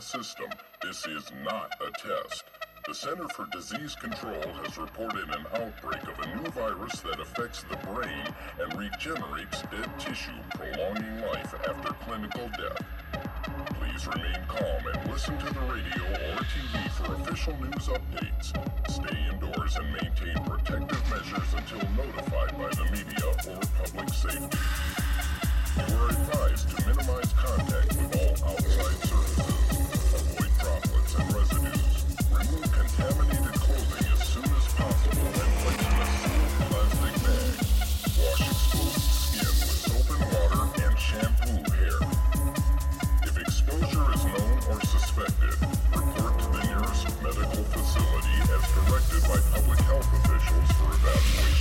system. This is not a test. The Center for Disease Control has reported an outbreak of a new virus that affects the brain and regenerates dead tissue, prolonging life after clinical death. Please remain calm and listen to the radio or TV for official news updates. Stay indoors and maintain protective measures until notified by the media or public safety. You are advised to minimize contact with all outside surfaces. Yeah.